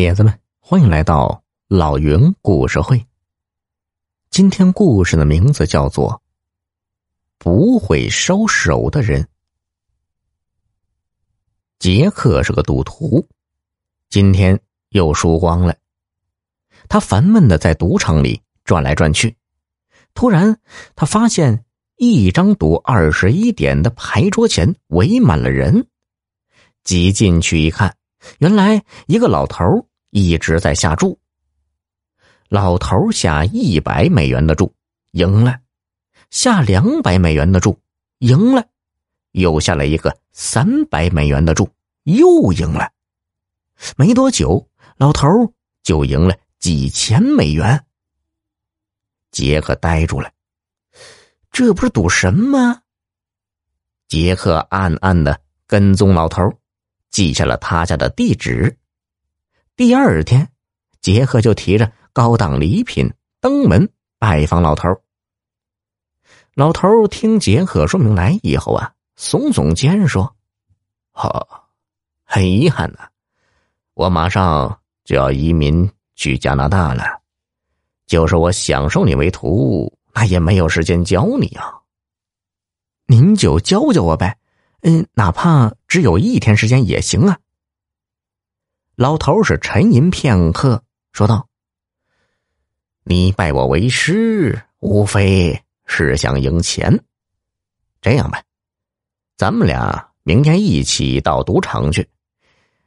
铁子们，欢迎来到老云故事会。今天故事的名字叫做《不会收手的人》。杰克是个赌徒，今天又输光了。他烦闷的在赌场里转来转去，突然他发现一张赌二十一点的牌桌前围满了人，挤进去一看。原来一个老头一直在下注。老头下一百美元的注，赢了；下两百美元的注，赢了；又下了一个三百美元的注，又赢了。没多久，老头就赢了几千美元。杰克呆住了，这不是赌神吗？杰克暗暗的跟踪老头。记下了他家的地址。第二天，杰克就提着高档礼品登门拜访老头。老头听杰克说明来意后啊，耸耸肩说：“哦，很遗憾呐，我马上就要移民去加拿大了。就是我想收你为徒，那也没有时间教你啊。您就教教我呗。”嗯，哪怕只有一天时间也行啊。老头是沉吟片刻，说道：“你拜我为师，无非是想赢钱。这样吧，咱们俩明天一起到赌场去，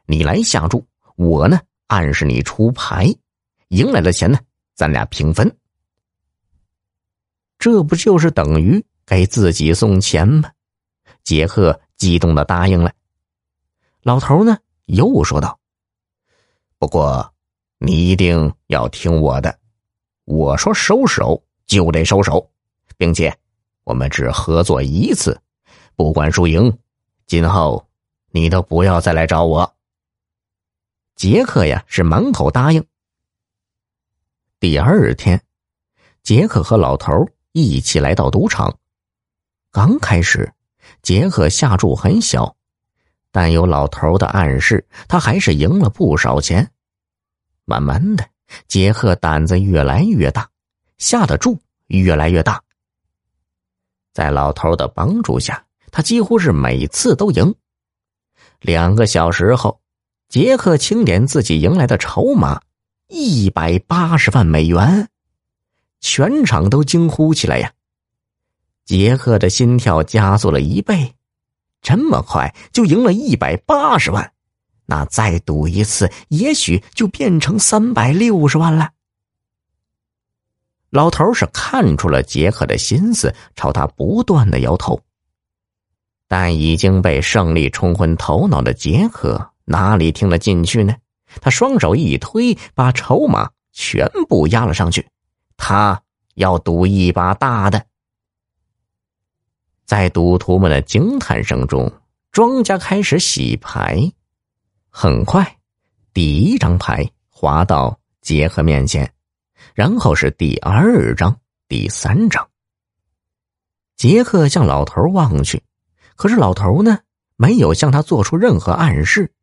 你来下注，我呢暗示你出牌，赢来的钱呢，咱俩平分。这不就是等于给自己送钱吗？”杰克。激动的答应了。老头呢，又说道：“不过，你一定要听我的。我说收手就得收手，并且我们只合作一次，不管输赢，今后你都不要再来找我。”杰克呀，是满口答应。第二天，杰克和老头一起来到赌场，刚开始。杰克下注很小，但有老头的暗示，他还是赢了不少钱。慢慢的，杰克胆子越来越大，下的注越来越大。在老头的帮助下，他几乎是每次都赢。两个小时后，杰克清点自己赢来的筹码，一百八十万美元，全场都惊呼起来呀！杰克的心跳加速了一倍，这么快就赢了一百八十万，那再赌一次，也许就变成三百六十万了。老头是看出了杰克的心思，朝他不断的摇头。但已经被胜利冲昏头脑的杰克哪里听得进去呢？他双手一推，把筹码全部压了上去，他要赌一把大的。在赌徒们的惊叹声中，庄家开始洗牌。很快，第一张牌滑到杰克面前，然后是第二张、第三张。杰克向老头望去，可是老头呢，没有向他做出任何暗示。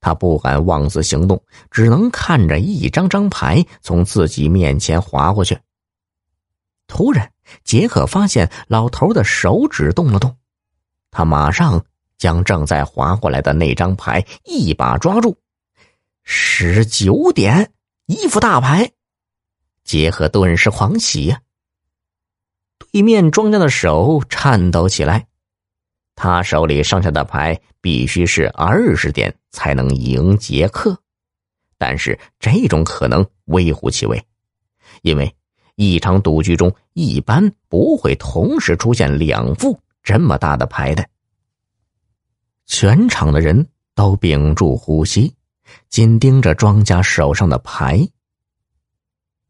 他不敢妄自行动，只能看着一张张牌从自己面前划过去。突然。杰克发现老头的手指动了动，他马上将正在划过来的那张牌一把抓住。十九点，一副大牌，杰克顿时狂喜呀。对面庄家的手颤抖起来，他手里剩下的牌必须是二十点才能赢杰克，但是这种可能微乎其微，因为。一场赌局中，一般不会同时出现两副这么大的牌的。全场的人都屏住呼吸，紧盯着庄家手上的牌。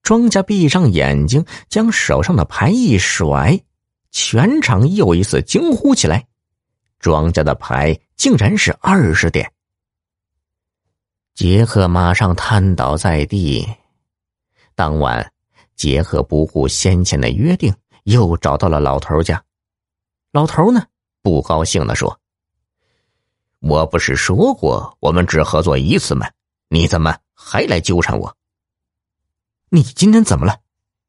庄家闭上眼睛，将手上的牌一甩，全场又一次惊呼起来。庄家的牌竟然是二十点。杰克马上瘫倒在地。当晚。杰克不顾先前的约定，又找到了老头家。老头呢，不高兴的说：“我不是说过我们只合作一次吗？你怎么还来纠缠我。你今天怎么了？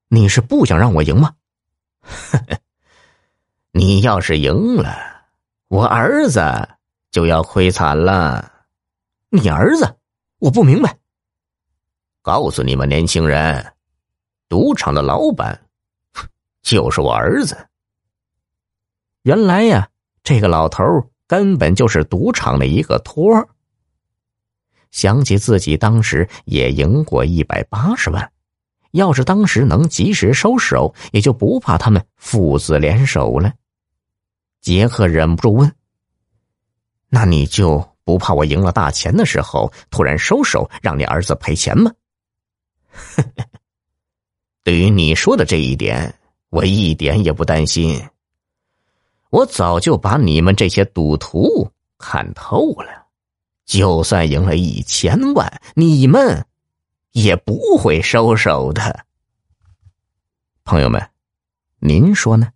你是不想让我赢吗？你要是赢了，我儿子就要亏惨了。你儿子？我不明白。告诉你们年轻人，赌场的老板 就是我儿子。原来呀，这个老头根本就是赌场的一个托儿。想起自己当时也赢过一百八十万，要是当时能及时收手，也就不怕他们父子联手了。杰克忍不住问：“那你就不怕我赢了大钱的时候突然收手，让你儿子赔钱吗？” 对于你说的这一点，我一点也不担心。我早就把你们这些赌徒看透了，就算赢了一千万，你们也不会收手的。朋友们，您说呢？